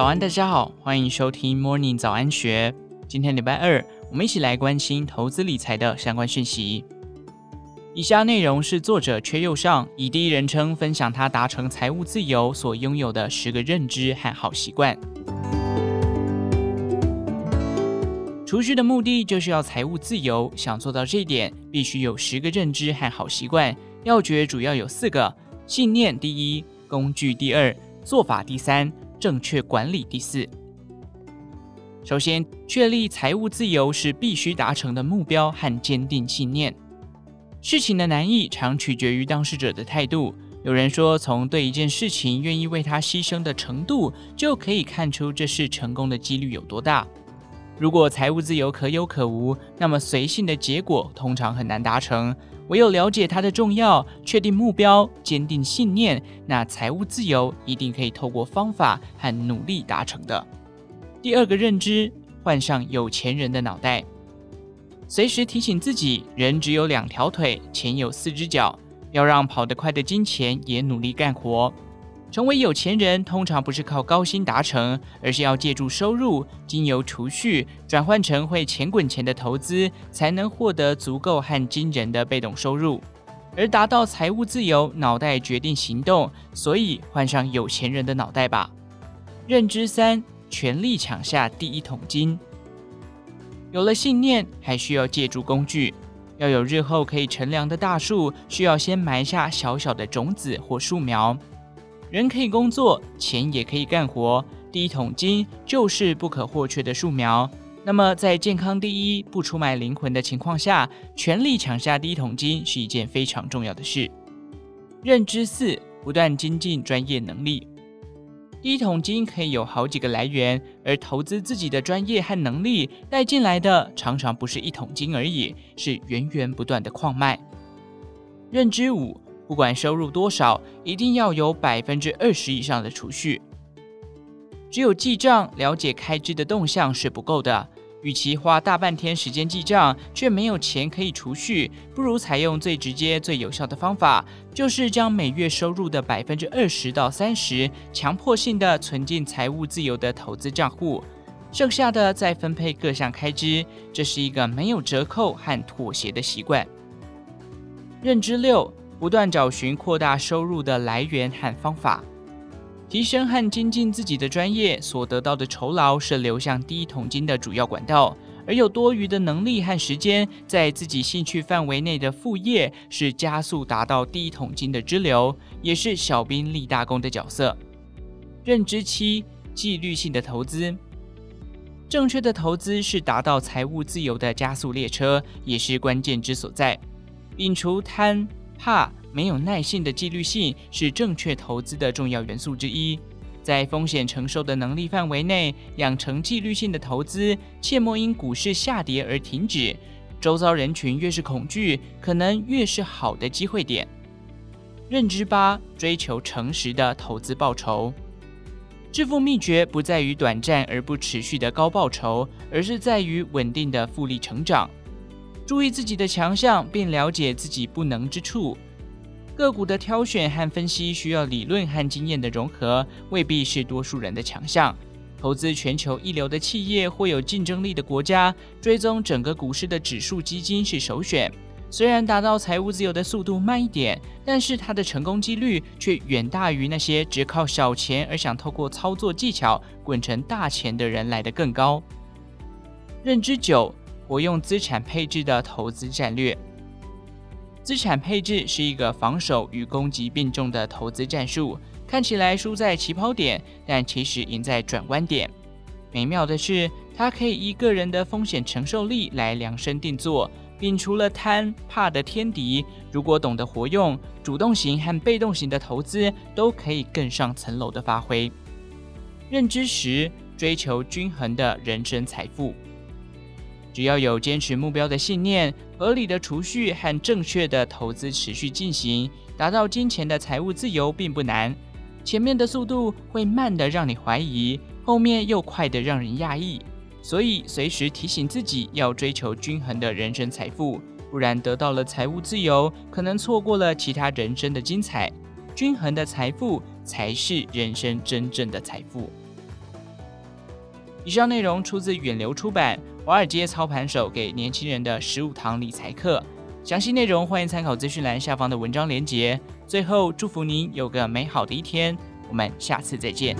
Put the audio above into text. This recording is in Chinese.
早安，大家好，欢迎收听 Morning 早安学。今天礼拜二，我们一起来关心投资理财的相关讯息。以下内容是作者阙又上以第一人称分享他达成财务自由所拥有的十个认知和好习惯。储蓄的目的就是要财务自由，想做到这一点，必须有十个认知和好习惯。要诀主要有四个：信念第一，工具第二，做法第三。正确管理第四，首先确立财务自由是必须达成的目标和坚定信念。事情的难易常取决于当事者的态度。有人说，从对一件事情愿意为他牺牲的程度，就可以看出这事成功的几率有多大。如果财务自由可有可无，那么随性的结果通常很难达成。唯有了解它的重要，确定目标，坚定信念，那财务自由一定可以透过方法和努力达成的。第二个认知，换上有钱人的脑袋，随时提醒自己，人只有两条腿，钱有四只脚，要让跑得快的金钱也努力干活。成为有钱人，通常不是靠高薪达成，而是要借助收入，经由储蓄转换成会钱滚钱的投资，才能获得足够和惊人的被动收入。而达到财务自由，脑袋决定行动，所以换上有钱人的脑袋吧。认知三：全力抢下第一桶金。有了信念，还需要借助工具。要有日后可以乘凉的大树，需要先埋下小小的种子或树苗。人可以工作，钱也可以干活。第一桶金就是不可或缺的树苗。那么，在健康第一、不出卖灵魂的情况下，全力抢下第一桶金是一件非常重要的事。认知四：不断精进专业能力。第一桶金可以有好几个来源，而投资自己的专业和能力带进来的，常常不是一桶金而已，是源源不断的矿脉。认知五。不管收入多少，一定要有百分之二十以上的储蓄。只有记账、了解开支的动向是不够的。与其花大半天时间记账，却没有钱可以储蓄，不如采用最直接、最有效的方法，就是将每月收入的百分之二十到三十，强迫性的存进财务自由的投资账户，剩下的再分配各项开支。这是一个没有折扣和妥协的习惯。认知六。不断找寻扩大收入的来源和方法，提升和精进自己的专业所得到的酬劳是流向第一桶金的主要管道，而有多余的能力和时间在自己兴趣范围内的副业是加速达到第一桶金的支流，也是小兵立大功的角色。认知七：纪律性的投资，正确的投资是达到财务自由的加速列车，也是关键之所在。摒除贪。怕没有耐性的纪律性是正确投资的重要元素之一，在风险承受的能力范围内养成纪律性的投资，切莫因股市下跌而停止。周遭人群越是恐惧，可能越是好的机会点。认知八：追求诚实的投资报酬。致富秘诀不在于短暂而不持续的高报酬，而是在于稳定的复利成长。注意自己的强项，并了解自己不能之处。个股的挑选和分析需要理论和经验的融合，未必是多数人的强项。投资全球一流的企业或有竞争力的国家，追踪整个股市的指数基金是首选。虽然达到财务自由的速度慢一点，但是它的成功几率却远大于那些只靠小钱而想透过操作技巧滚成大钱的人来得更高。认知九。我用资产配置的投资战略。资产配置是一个防守与攻击并重的投资战术，看起来输在起跑点，但其实赢在转弯点。美妙的是，它可以依个人的风险承受力来量身定做，摒除了贪怕的天敌。如果懂得活用，主动型和被动型的投资都可以更上层楼的发挥。认知十，追求均衡的人生财富。只要有坚持目标的信念、合理的储蓄和正确的投资持续进行，达到金钱的财务自由并不难。前面的速度会慢得让你怀疑，后面又快得让人讶异。所以随时提醒自己要追求均衡的人生财富，不然得到了财务自由，可能错过了其他人生的精彩。均衡的财富才是人生真正的财富。以上内容出自远流出版《华尔街操盘手给年轻人的十五堂理财课》，详细内容欢迎参考资讯栏下方的文章连结。最后，祝福您有个美好的一天，我们下次再见。